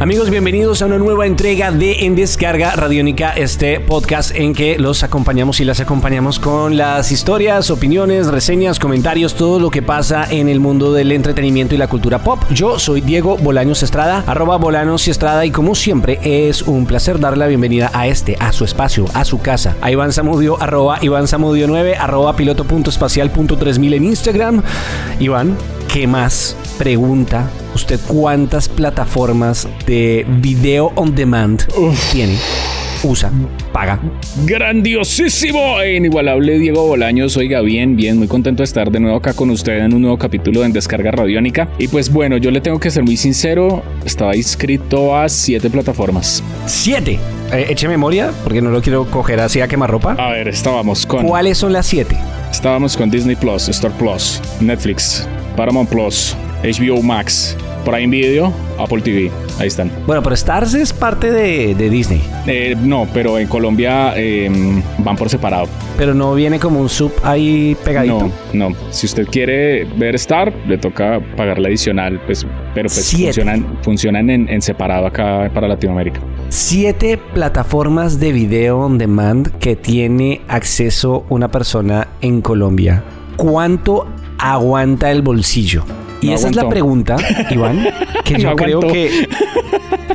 Amigos, bienvenidos a una nueva entrega de En Descarga Radiónica, este podcast en que los acompañamos y las acompañamos con las historias, opiniones, reseñas, comentarios, todo lo que pasa en el mundo del entretenimiento y la cultura pop. Yo soy Diego Bolaños Estrada, arroba Bolaños y Estrada, y como siempre es un placer darle la bienvenida a este, a su espacio, a su casa, a Iván Samudio, arroba Iván Samudio 9, arroba piloto.espacial.3000 en Instagram. Iván, ¿qué más pregunta usted cuántas plataformas de video on demand tiene? Usa, paga. Grandiosísimo e inigualable Diego Bolaños. Oiga, bien, bien, muy contento de estar de nuevo acá con usted en un nuevo capítulo de Descarga Radiónica. Y pues bueno, yo le tengo que ser muy sincero, estaba inscrito a siete plataformas. ¡Siete! Eh, eche memoria, porque no lo quiero coger así a quemarropa. A ver, estábamos con... ¿Cuáles son las siete? Estábamos con Disney Plus, Star Plus, Netflix, Paramount Plus, HBO Max, Prime Video, Apple TV. Ahí están. Bueno, pero Stars es parte de, de Disney. Eh, no, pero en Colombia eh, van por separado. Pero no viene como un sub ahí pegadito. No, no. Si usted quiere ver Star, le toca pagar la adicional, pues, pero pues Siete. funcionan, funcionan en, en separado acá para Latinoamérica. Siete plataformas de video on demand que tiene acceso una persona en Colombia. ¿Cuánto aguanta el bolsillo? Y esa es la pregunta, Iván, que No yo creo que,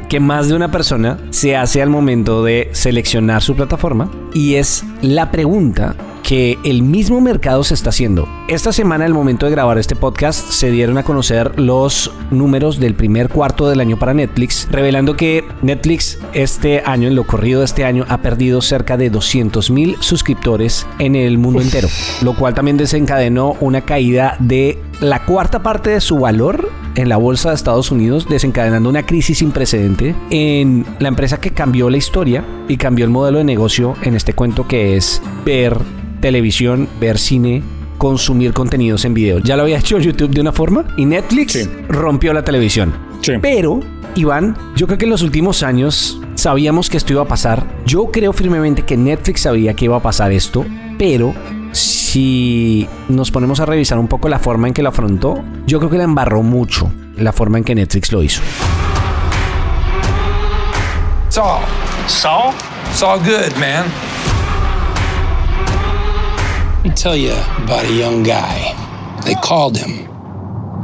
que más de una persona se hace al momento de seleccionar su plataforma. Y es la pregunta que el mismo mercado se está haciendo. Esta semana, al momento de grabar este podcast, se dieron a conocer los números del primer cuarto del año para Netflix, revelando que Netflix este año, en lo corrido de este año, ha perdido cerca de 200 mil suscriptores en el mundo entero, lo cual también desencadenó una caída de la cuarta parte de su valor en la bolsa de Estados Unidos, desencadenando una crisis sin precedente en la empresa que cambió la historia y cambió el modelo de negocio en este cuento que es ver televisión, ver cine, consumir contenidos en video. Ya lo había hecho YouTube de una forma y Netflix Sí. rompió la televisión. Sí. Pero, Iván, yo creo que en los últimos años sabíamos que esto iba a pasar. Yo creo firmemente que Netflix sabía que iba a pasar esto, pero si nos ponemos a revisar un poco la forma en que lo afrontó, yo creo que la embarró mucho la forma en que Netflix lo hizo. It's all good, man. Let me tell you about a young guy. They called him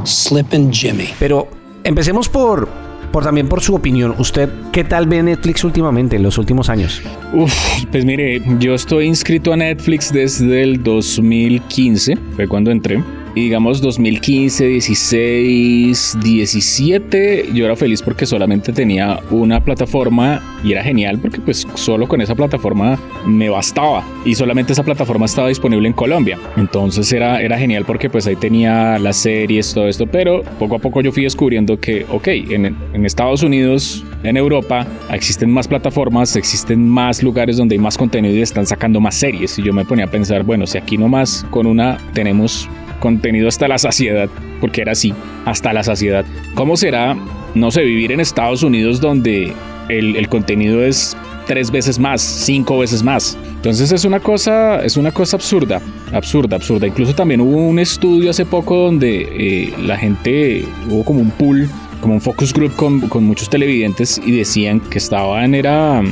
Slippin' Jimmy. Pero empecemos por, por también por su opinión. ¿Usted qué tal ve Netflix últimamente, en los últimos años? Uf, pues mire, yo estoy inscrito a Netflix desde el 2015, fue cuando entré. Y digamos 2015, 16, 17, yo era feliz porque solamente tenía una plataforma y era genial porque pues solo con esa plataforma me bastaba y solamente esa plataforma estaba disponible en Colombia. Entonces era, era genial porque pues ahí tenía las series, todo esto, pero poco a poco yo fui descubriendo que, ok, en, en Estados Unidos, en Europa, existen más plataformas, existen más lugares donde hay más contenido y están sacando más series. Y yo me ponía a pensar, bueno, si aquí nomás con una tenemos contenido hasta la saciedad, porque era así, hasta la saciedad. ¿Cómo será, no sé, vivir en Estados Unidos donde el, contenido es tres veces más, cinco veces más? Entonces es una cosa, es una cosa absurda, absurda, absurda. Incluso también hubo un estudio hace poco donde eh, la gente, hubo como un pool, como un focus group con, con muchos televidentes y decían que estaban, era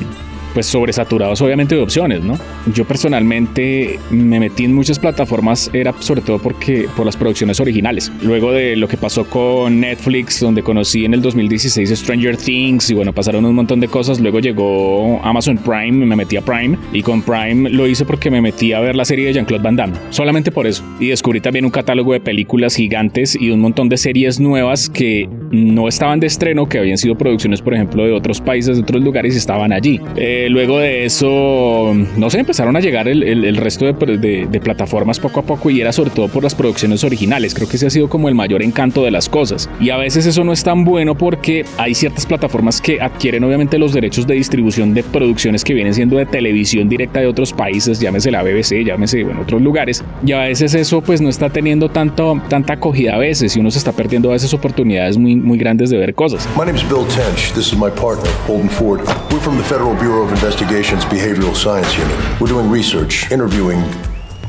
pues sobresaturados obviamente de opciones, ¿no? Yo personalmente me metí en muchas plataformas, era sobre todo porque por las producciones originales. Luego de lo que pasó con Netflix, donde conocí en el 2016 Stranger Things y bueno, pasaron un montón de cosas. Luego llegó Amazon Prime, me metí a Prime y con Prime lo hice porque me metí a ver la serie de Jean-Claude Van Damme, solamente por eso. Y descubrí también un catálogo de películas gigantes y un montón de series nuevas que no estaban de estreno, que habían sido producciones, por ejemplo, de otros países, de otros lugares y estaban allí. Eh, luego de eso, no sé, empezaron a llegar el, resto de, plataformas poco a poco y era sobre todo por las producciones originales. Creo que ese ha sido como el mayor encanto de las cosas. Y a veces eso no es tan bueno porque hay ciertas plataformas que adquieren obviamente los derechos de distribución de producciones que vienen siendo de televisión directa de otros países, llámese la BBC, llámese bueno, otros lugares. Y a veces eso pues no está teniendo tanta acogida a veces y uno se está perdiendo a veces oportunidades muy, muy grandes de ver cosas. My name is Bill Tench. This is my partner, Holden Ford. We're from the Federal Bureau of Investigation's Behavioral Science Unit. We're doing research, interviewing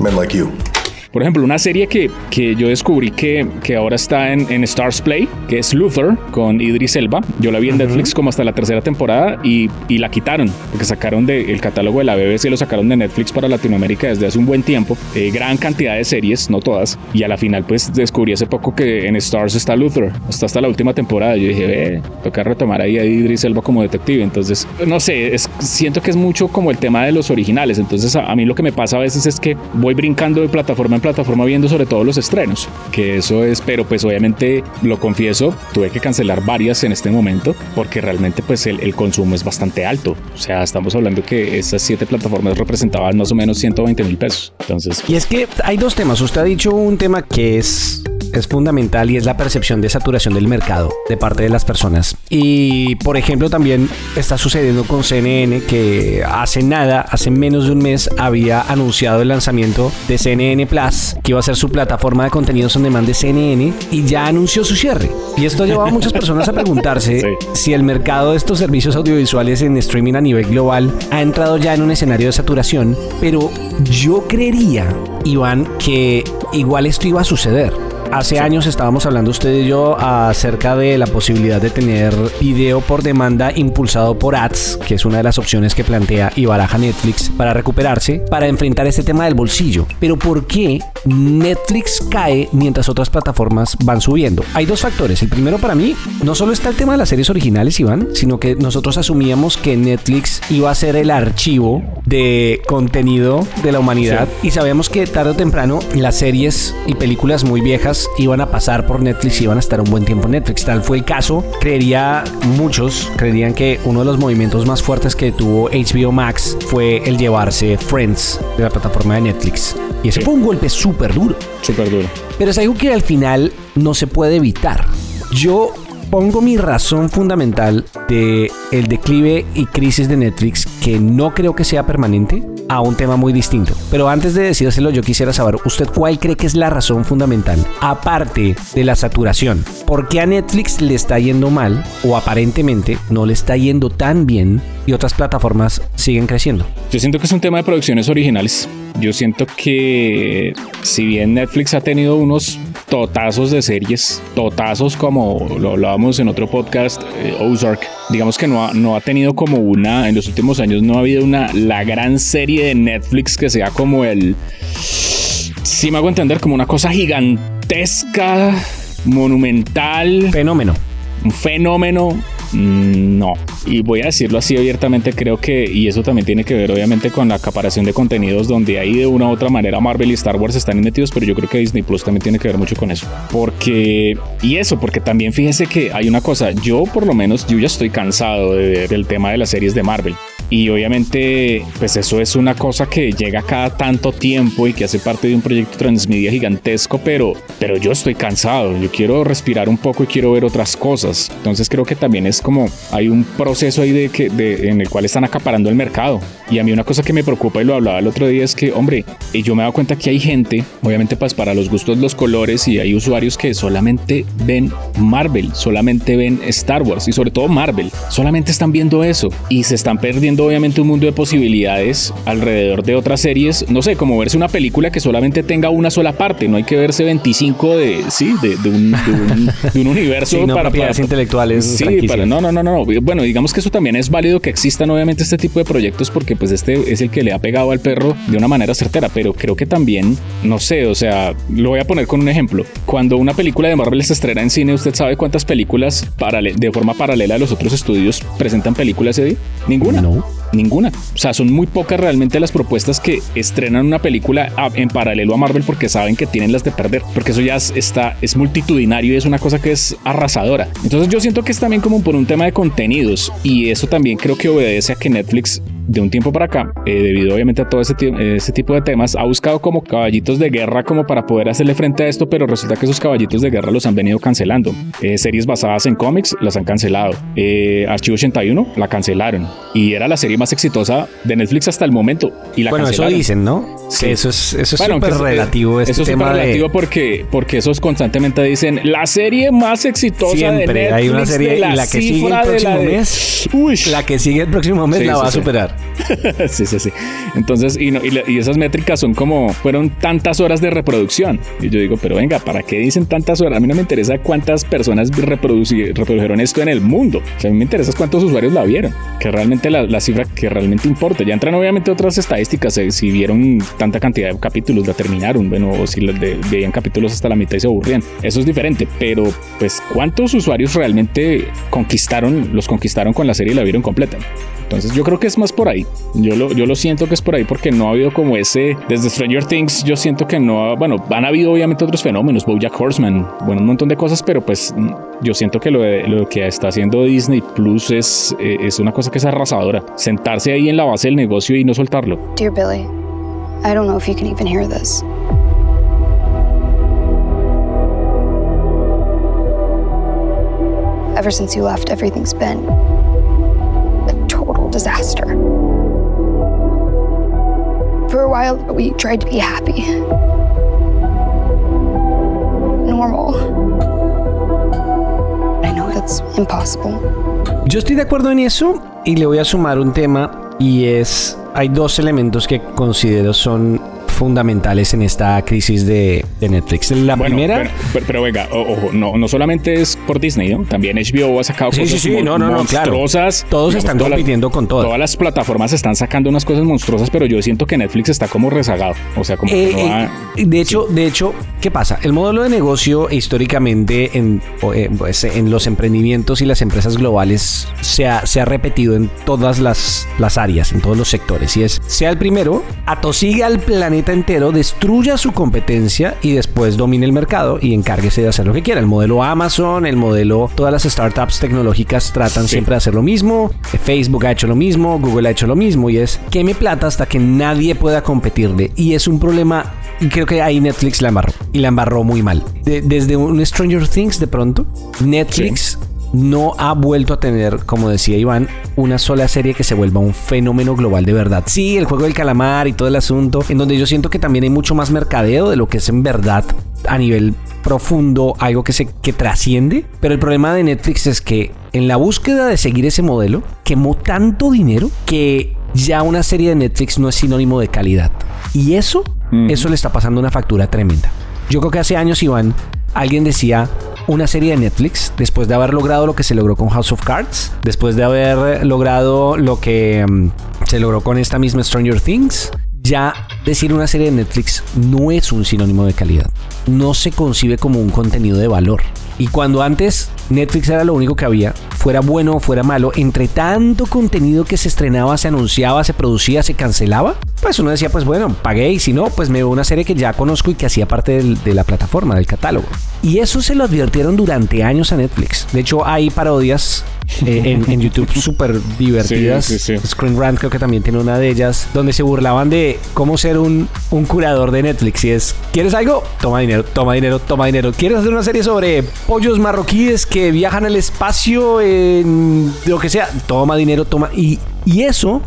men like you. Por ejemplo, una serie que, que yo descubrí que, que ahora está en, en, Stars Play, que es Luther con Idris Elba. Yo la vi en Netflix como hasta la tercera temporada y, y la quitaron, porque sacaron del catálogo de la BBC, lo sacaron de Netflix para Latinoamérica desde hace un buen tiempo. Eh, gran cantidad de series, no todas. Y a la final, pues descubrí hace poco que en Stars está Luther, hasta hasta la última temporada. Yo dije, ve, toca retomar ahí a Idris Elba como detective. Entonces, no sé, es, siento que es mucho como el tema de los originales. Entonces, a, a mí lo que me pasa a veces es que voy brincando de plataforma en plataforma viendo sobre todo los estrenos, que eso es, pero pues obviamente lo confieso, tuve que cancelar varias en este momento porque realmente pues el, el consumo es bastante alto. O sea, estamos hablando que esas siete plataformas representaban más o menos 120 mil pesos. Entonces... Y es que hay dos temas. Usted ha dicho un tema que es es fundamental y es la percepción de saturación del mercado de parte de las personas. Y por ejemplo también está sucediendo con CNN que hace nada, hace menos de un mes había anunciado el lanzamiento de CNN Plus, que iba a ser su plataforma de contenidos on demand de CNN y ya anunció su cierre. Y esto ha llevado a muchas personas a preguntarse sí. si el mercado de estos servicios audiovisuales en streaming a nivel global ha entrado ya en un escenario de saturación, pero yo creería, Iván, que igual esto iba a suceder. Hace años estábamos hablando usted y yo acerca de la posibilidad de tener video por demanda impulsado por ads, que es una de las opciones que plantea y baraja Netflix para recuperarse, para enfrentar este tema del bolsillo. Pero ¿por qué Netflix cae mientras otras plataformas van subiendo? Hay dos factores. El primero para mí, no solo está el tema de las series originales, Iván, sino que nosotros asumíamos que Netflix iba a ser el archivo de contenido de la humanidad sí. y sabemos que tarde o temprano las series y películas muy viejas iban a pasar por Netflix y iban a estar un buen tiempo en Netflix. Tal fue el caso. Creería, muchos creerían que uno de los movimientos más fuertes que tuvo HBO Max fue el llevarse Friends de la plataforma de Netflix. Y ese sí. fue un golpe súper duro. Súper duro. Pero es algo que al final no se puede evitar. Yo pongo mi razón fundamental de el declive y crisis de Netflix, que no creo que sea permanente, a un tema muy distinto. Pero antes de decírselo, yo quisiera saber, ¿usted cuál cree que es la razón fundamental? Aparte de la saturación, ¿por qué a Netflix le está yendo mal o aparentemente no le está yendo tan bien y otras plataformas siguen creciendo? Yo siento que es un tema de producciones originales. Yo siento que si bien Netflix ha tenido unos totazos de series, totazos como lo hablábamos en otro podcast, eh, Ozark, digamos que no ha, no ha tenido como una, en los últimos años no ha habido una, la gran serie de Netflix que sea como el, si me hago entender, como una cosa gigantesca, monumental. Fenómeno. Un fenómeno no. Y voy a decirlo así abiertamente, creo que, y eso también tiene que ver obviamente con la acaparación de contenidos donde ahí de una u otra manera Marvel y Star Wars están metidos, pero yo creo que Disney Plus también tiene que ver mucho con eso. Porque, y eso, porque también fíjese que hay una cosa, yo por lo menos, yo ya estoy cansado de, del tema de las series de Marvel. Y obviamente, pues eso es una cosa que llega cada tanto tiempo y que hace parte de un proyecto transmedia gigantesco, pero, pero yo estoy cansado, yo quiero respirar un poco y quiero ver otras cosas. Entonces creo que también es como hay un proceso ahí de que de, en el cual están acaparando el mercado. Y a mí una cosa que me preocupa y lo hablaba el otro día es que, hombre, yo me he dado cuenta que hay gente, obviamente pues para los gustos los colores y hay usuarios que solamente ven Marvel, solamente ven Star Wars y sobre todo Marvel, solamente están viendo eso y se están perdiendo obviamente un mundo de posibilidades alrededor de otras series, no sé, como verse una película que solamente tenga una sola parte, no hay que verse 25 de, sí, de, de, un, de, un, de un, universo sí, no, para, para intelectuales. Sí, para, no, no, no, no, bueno, digamos que eso también es válido que existan obviamente este tipo de proyectos porque pues este es el que le ha pegado al perro de una manera certera, pero creo que también, no sé, o sea, lo voy a poner con un ejemplo. Cuando una película de Marvel se estrena en cine, ¿usted sabe cuántas películas de forma paralela a los otros estudios presentan películas día? Ninguna. Ninguna. O sea, son muy pocas realmente las propuestas que estrenan una película en paralelo a Marvel porque saben que tienen las de perder. Porque eso ya está, es multitudinario y es una cosa que es arrasadora. Entonces yo siento que es también como por un tema de contenidos y eso también creo que obedece a que Netflix de un tiempo para acá, eh, debido obviamente a todo ese, ese, tipo de temas, ha buscado como caballitos de guerra como para poder hacerle frente a esto, pero resulta que esos caballitos de guerra los han venido cancelando. Eh, series basadas en cómics las han cancelado. Eh, Archivo 81 la cancelaron y era la serie más exitosa de Netflix hasta el momento. Y la bueno, eso dicen, ¿no? Sí. Eso es eso es súper relativo. Este eso es súper relativo porque, porque esos constantemente dicen la serie más exitosa Siempre de Netflix. hay una serie y la que sigue el próximo mes. Uy. La que sigue el próximo mes la va a superar. sí, sí, sí. Entonces, y, y, esas métricas son como, fueron tantas horas de reproducción. Y yo digo, pero venga, ¿para qué dicen tantas horas? A mí no me interesa cuántas personas reprodujeron esto en el mundo. O sea, a mí me interesa cuántos usuarios la vieron, que realmente la, la cifra que realmente importa. Ya entran obviamente otras estadísticas, eh, si vieron tanta cantidad de capítulos, la terminaron, bueno, o si de, veían capítulos hasta la mitad y se aburrían. Eso es diferente, pero pues cuántos usuarios realmente conquistaron, los conquistaron con la serie y la vieron completa. Entonces yo creo que es más por ahí. Yo lo, yo lo siento que es por ahí porque no ha habido como ese, desde Stranger Things yo siento que no, ha, bueno, han habido obviamente otros fenómenos, Bojack Horseman, bueno, un montón de cosas, pero pues yo siento que lo, lo que está haciendo Disney Plus es, eh, es una cosa que es arrasadora. Sentarse ahí en la base del negocio y no soltarlo. Dear Billy, I don't know if you can even hear this. Ever since you left, everything's been While, we tried to be happy. Normal. I know that's impossible. Yo estoy de acuerdo en eso y le voy a sumar un tema y es, hay dos elementos que considero son fundamentales en esta crisis de, de Netflix. La primera... Pero, venga, ojo, no, no solamente es por Disney, ¿no? También HBO ha sacado cosas sí, no, no, monstruosas. Todos están compitiendo con todas. Todas las plataformas están sacando unas cosas monstruosas, pero yo siento que Netflix está como rezagado. O sea, como que no eh, eh, De hecho, de hecho, ¿qué pasa? El modelo de negocio históricamente en, eh, pues, en los emprendimientos y las empresas globales se ha, se ha repetido en todas las, las áreas, en todos los sectores. Y es, sea el primero, atosiga al planeta entero destruya su competencia y después domine el mercado y encárguese de hacer lo que quiera. El modelo Amazon, el modelo, todas las startups tecnológicas tratan siempre de hacer lo mismo. Facebook ha hecho lo mismo, Google ha hecho lo mismo y es queme plata hasta que nadie pueda competirle. Y es un problema y creo que ahí Netflix la embarró. Y la embarró muy mal. desde un Stranger Things de pronto, Netflix no ha vuelto a tener, como decía Iván, una sola serie que se vuelva un fenómeno global de verdad. Sí, el juego del calamar y todo el asunto, en donde yo siento que también hay mucho más mercadeo de lo que es en verdad a nivel profundo, algo que se que trasciende. Pero el problema de Netflix es que en la búsqueda de seguir ese modelo, quemó tanto dinero que ya una serie de Netflix no es sinónimo de calidad. Y eso, eso le está pasando una factura tremenda. Yo creo que hace años, Iván, alguien decía, una serie de Netflix después de haber logrado lo que se logró con House of Cards, después de haber logrado lo que mm, se logró con esta misma Stranger Things. Ya decir una serie de Netflix no es un sinónimo de calidad. No se concibe como un contenido de valor. Y cuando antes Netflix era lo único que había, fuera bueno o fuera malo, entre tanto contenido que se estrenaba, se anunciaba, se producía, se cancelaba, pues uno decía, pues bueno, pagué y si no, pues me veo una serie que ya conozco y que hacía parte de la plataforma, del catálogo. Y eso se lo advirtieron durante años a Netflix. De hecho, hay parodias eh, en, YouTube súper divertidas. Screen Rant creo que también tiene una de ellas, donde se burlaban de cómo ser un, un curador de Netflix. Y es, ¿quieres algo? Toma dinero, toma dinero, toma dinero. ¿Quieres hacer una serie sobre pollos marroquíes que viajan al espacio en lo que sea? Toma dinero, toma. Y, y eso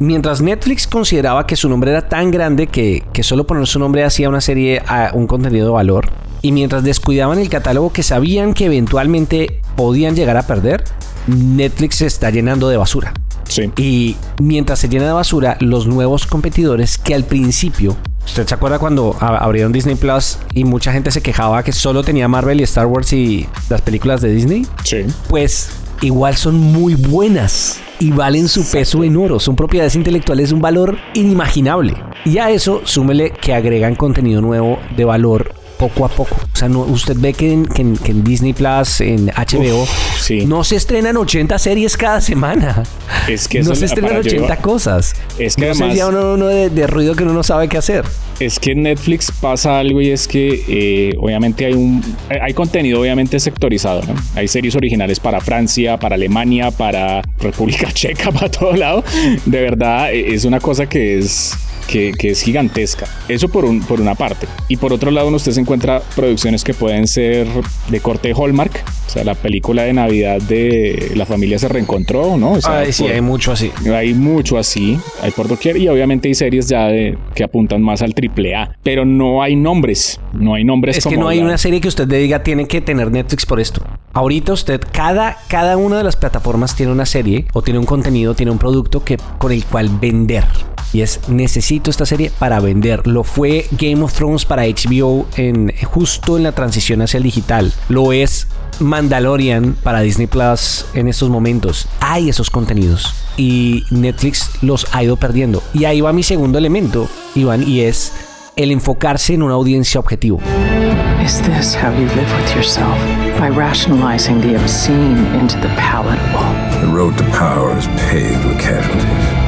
Mientras Netflix consideraba que su nombre era tan grande que, que, solo poner su nombre hacía una serie a un contenido de valor, y mientras descuidaban el catálogo que sabían que eventualmente podían llegar a perder, Netflix se está llenando de basura. Sí. Y mientras se llena de basura, los nuevos competidores que al principio ¿Usted se acuerda cuando abrieron Disney Plus y mucha gente se quejaba que solo tenía Marvel y Star Wars y las películas de Disney? Sí. Pues igual son muy buenas y valen su peso en oro. Son propiedades intelectuales de un valor inimaginable. Y a eso súmele que agregan contenido nuevo de valor poco a poco. O sea, no, usted ve que en, que en- que en Disney Plus, en HBO, sí. no se estrenan 80 series cada semana. Es que no se estrenan para yo- 80 cosas. Es que no además- sería uno, uno de, de ruido que uno no sabe qué hacer. Es que en Netflix pasa algo y es que eh, obviamente hay un hay- contenido obviamente sectorizado, ¿no? Hay series originales para Francia, para Alemania, para República Checa, para todo lado. De verdad eh, es una cosa que es que, que es gigantesca. Eso por, un, por una parte. Y por otro lado, usted se encuentra producciones que pueden ser de corte Hallmark, o sea, la película de Navidad de La familia se reencontró, ¿no? O sea, Ay, sí, por- hay mucho así. hay mucho así, hay por doquier y obviamente hay series ya de que apuntan más al triple A, pero no hay nombres, no hay nombres Es que no hay la- una serie que usted le diga tiene que tener Netflix por esto. Ahorita usted, cada, cada una de las plataformas tiene una serie o tiene un contenido, tiene un producto que, con el cual vender. Y es, necesito esta serie para vender. Lo fue Game of Thrones para HBO en, justo en la transición hacia el digital. Lo es Mandalorian para Disney Plus en estos momentos. Hay esos contenidos. Y Netflix los ha ido perdiendo. Y ahí va mi segundo elemento, Iván, y es el enfocarse en una audiencia objetivo. Is this how you live with yourself? By rationalizing the obscene into the palatable. The road to power is paved with casualties.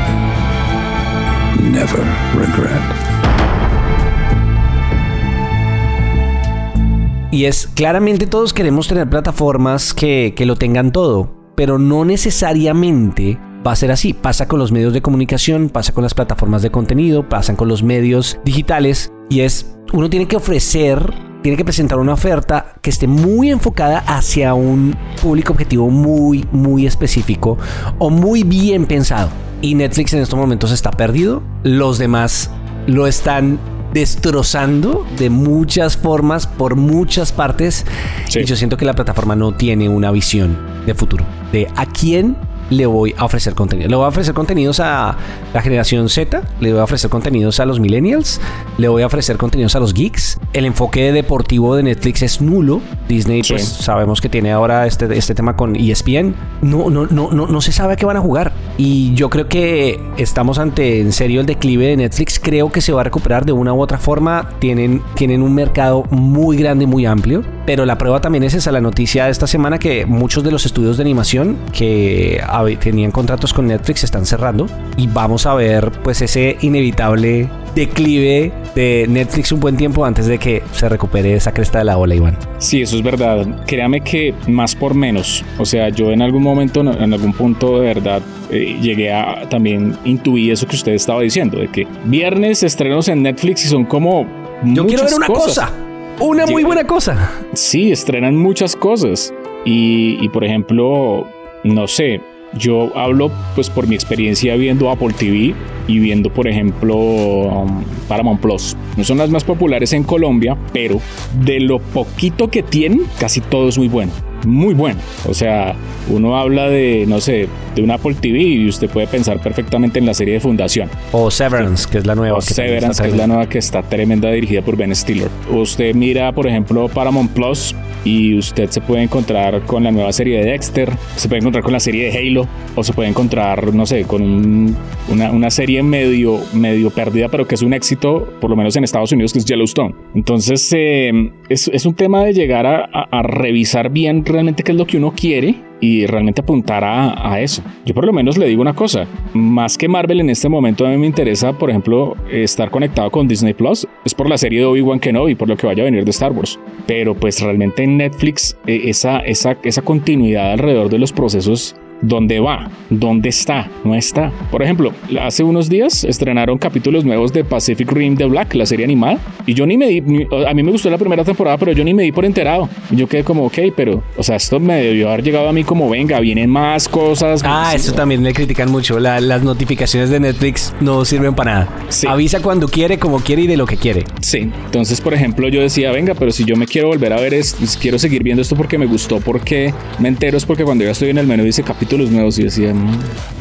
Y es claramente todos queremos tener plataformas que, que lo tengan todo, pero no necesariamente va a ser así. Pasa con los medios de comunicación, pasa con las plataformas de contenido, pasan con los medios digitales y es uno tiene que ofrecer, tiene que presentar una oferta que esté muy enfocada hacia un público objetivo muy, muy específico o muy bien pensado. Y Netflix en estos momentos está perdido, los demás lo están destrozando de muchas formas, por muchas partes. Sí. Y yo siento que la plataforma no tiene una visión de futuro, de a quién le voy a ofrecer contenido. Le voy a ofrecer contenidos a la generación Z, le voy a ofrecer contenidos a los millennials, le voy a ofrecer contenidos a los geeks. El enfoque deportivo de Netflix es nulo. Disney, Sí. pues sabemos que tiene ahora este, este tema con ESPN. No, no, no, no, no se sabe a qué van a jugar. Y yo creo que estamos ante en serio el declive de Netflix. Creo que se va a recuperar de una u otra forma. Tienen, tienen un mercado muy grande muy amplio. Pero la prueba también es esa, la noticia de esta semana que muchos de los estudios de animación que tenían contratos con Netflix están cerrando. Y vamos a ver pues ese inevitable declive de Netflix un buen tiempo antes de que se recupere esa cresta de la ola, Iván. Sí, eso es verdad. Créame que más por menos. O sea, yo en algún momento, en algún punto de verdad, eh, llegué a también intuir eso que usted estaba diciendo, de que viernes estrenos en Netflix y son como... Yo quiero ver una cosas. cosa. Una muy buena cosa. Sí, estrenan muchas cosas. Y, y, por ejemplo, no sé, yo hablo pues por mi experiencia viendo Apple TV y viendo, por ejemplo, um, Paramount Plus. No son las más populares en Colombia, pero de lo poquito que tienen, casi todo es muy bueno. Muy bueno. O sea, uno habla de, no sé, de un Apple TV y usted puede pensar perfectamente en la serie de Fundación. O Severance, que es la nueva. O que también Severance, que es la nueva que está tremenda, dirigida por Ben Stiller. Usted mira, por ejemplo, Paramount Plus y usted se puede encontrar con la nueva serie de Dexter, se puede encontrar con la serie de Halo, o se puede encontrar, no sé, con un- una, una serie medio, medio perdida, pero que es un éxito, por lo menos en Estados Unidos, que es Yellowstone. Entonces, eh, es, es un tema de llegar a, a- a revisar bien realmente qué es lo que uno quiere y realmente apuntar a, a eso. Yo por lo menos le digo una cosa, más que Marvel en este momento a mí me interesa, por ejemplo, estar conectado con Disney Plus, es por la serie de Obi-Wan Kenobi, por lo que vaya a venir de Star Wars. Pero pues realmente en Netflix eh, esa, esa, esa continuidad alrededor de los procesos ¿Dónde va? ¿Dónde está? No está. Por ejemplo, hace unos días estrenaron capítulos nuevos de Pacific Rim de Black, la serie animada, y yo ni me di, ni- a mí me gustó la primera temporada, pero yo ni me di por enterado. Y yo quedé como, ok, pero, o sea, esto me debió haber llegado a mí como, venga, vienen más cosas. Ah, Sí, eso también le critican mucho. La- las notificaciones de Netflix no sirven para nada. Sí. Avisa cuando quiere, como quiere y de lo que quiere. Sí, entonces por ejemplo yo decía, venga, pero si yo me quiero volver a ver esto, si quiero seguir viendo esto porque me gustó, porque me entero es porque cuando yo estoy en el menú dice capítulos nuevos y decía, "Mm,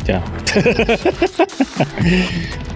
ya.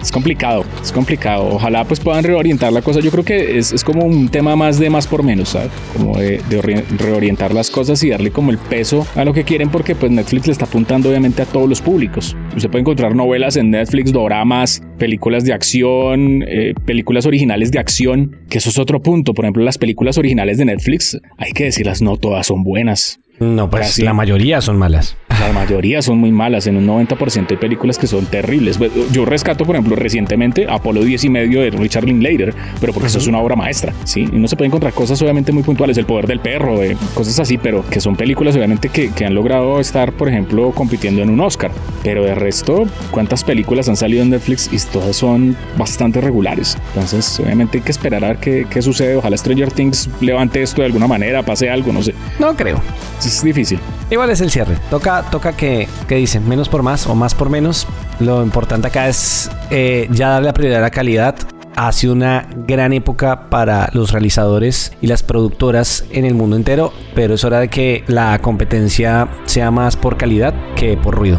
es complicado, es complicado. Ojalá pues puedan reorientar la cosa. Yo creo que es, es como un tema más de más por menos, ¿sabes? Como de, de ori- reorientar las cosas y darle como el peso a lo que quieren porque pues Netflix le está apuntando obviamente a todos los públicos. Usted puede encontrar novelas en Netflix, doramas, películas de acción, eh, películas originales de acción, que eso es otro punto. Por ejemplo, las películas originales de Netflix, hay que decirlas, no todas son buenas. No, pues Casi. la mayoría son malas. La mayoría son muy malas, en un 90% hay películas que son terribles. Bueno, Yo rescato, por ejemplo, recientemente Apolo 10 y medio de Richard Linklater, pero porque eso es una obra maestra, ¿sí? Y no se puede encontrar cosas obviamente muy puntuales, El poder del perro, eh, cosas así, pero que son películas obviamente que, que han logrado estar, por ejemplo, compitiendo en un Oscar. Pero de resto, ¿cuántas películas han salido en Netflix? Y todas son bastante regulares. Entonces, obviamente hay que esperar a ver qué, qué sucede. Ojalá Stranger Things levante esto de alguna manera, pase algo, no sé. No creo. Es difícil. Igual es el cierre. Toca, toca que, que dicen menos por más o más por menos. Lo importante acá es eh, ya darle la prioridad a la calidad. Ha sido una gran época para los realizadores y las productoras en el mundo entero, pero es hora de que la competencia sea más por calidad que por ruido.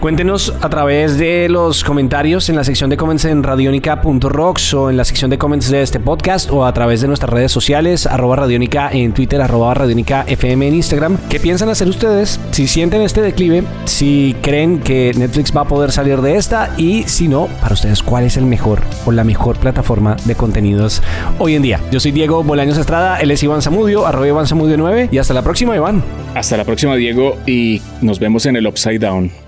Cuéntenos a través de los comentarios en la sección de comments en radionica.rocks o en la sección de comments de este podcast o a través de nuestras redes sociales, arroba radionica en Twitter, arroba radionica FM en Instagram. ¿Qué piensan hacer ustedes? Si sienten este declive, si creen que Netflix va a poder salir de esta y si no, para ustedes, ¿cuál es el mejor o la mejor plataforma de contenidos hoy en día? Yo soy Diego Bolaños Estrada, él es Iván Zamudio, arroba Iván Zamudio 9 y hasta la próxima, Iván. Hasta la próxima, Diego, y nos vemos en el Upside Down.